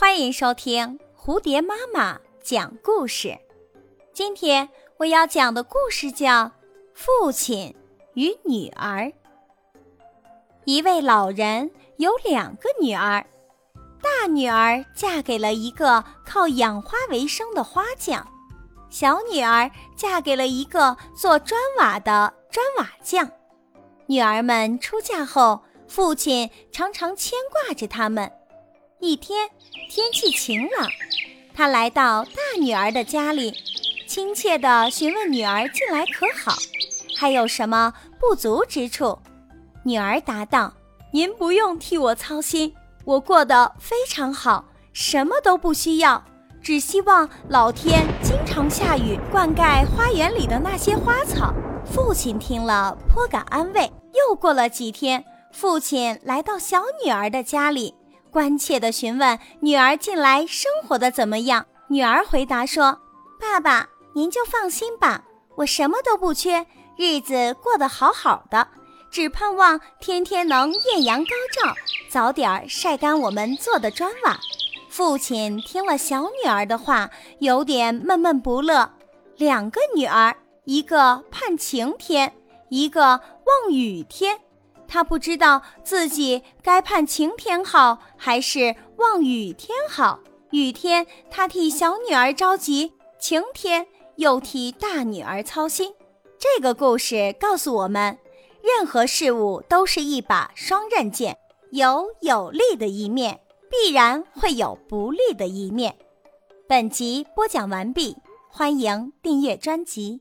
欢迎收听蝴蝶妈妈讲故事。今天我要讲的故事叫《父亲与女儿》。一位老人有两个女儿，大女儿嫁给了一个靠养花为生的花匠，小女儿嫁给了一个做砖瓦的砖瓦匠。女儿们出嫁后，父亲常常牵挂着她们。一天，天气晴朗，他来到大女儿的家里，亲切地询问女儿近来可好，还有什么不足之处。女儿答道：“您不用替我操心，我过得非常好，什么都不需要，只希望老天经常下雨，灌溉花园里的那些花草。”父亲听了颇感安慰。又过了几天，父亲来到小女儿的家里。关切地询问女儿近来生活的怎么样。女儿回答说：“爸爸，您就放心吧，我什么都不缺，日子过得好好的，只盼望天天能艳阳高照，早点晒干我们做的砖瓦。”父亲听了小女儿的话，有点闷闷不乐。两个女儿，一个盼晴天，一个望雨天。他不知道自己该盼晴天好还是望雨天好。雨天他替小女儿着急，晴天又替大女儿操心。这个故事告诉我们，任何事物都是一把双刃剑，有有利的一面，必然会有不利的一面。本集播讲完毕，欢迎订阅专辑。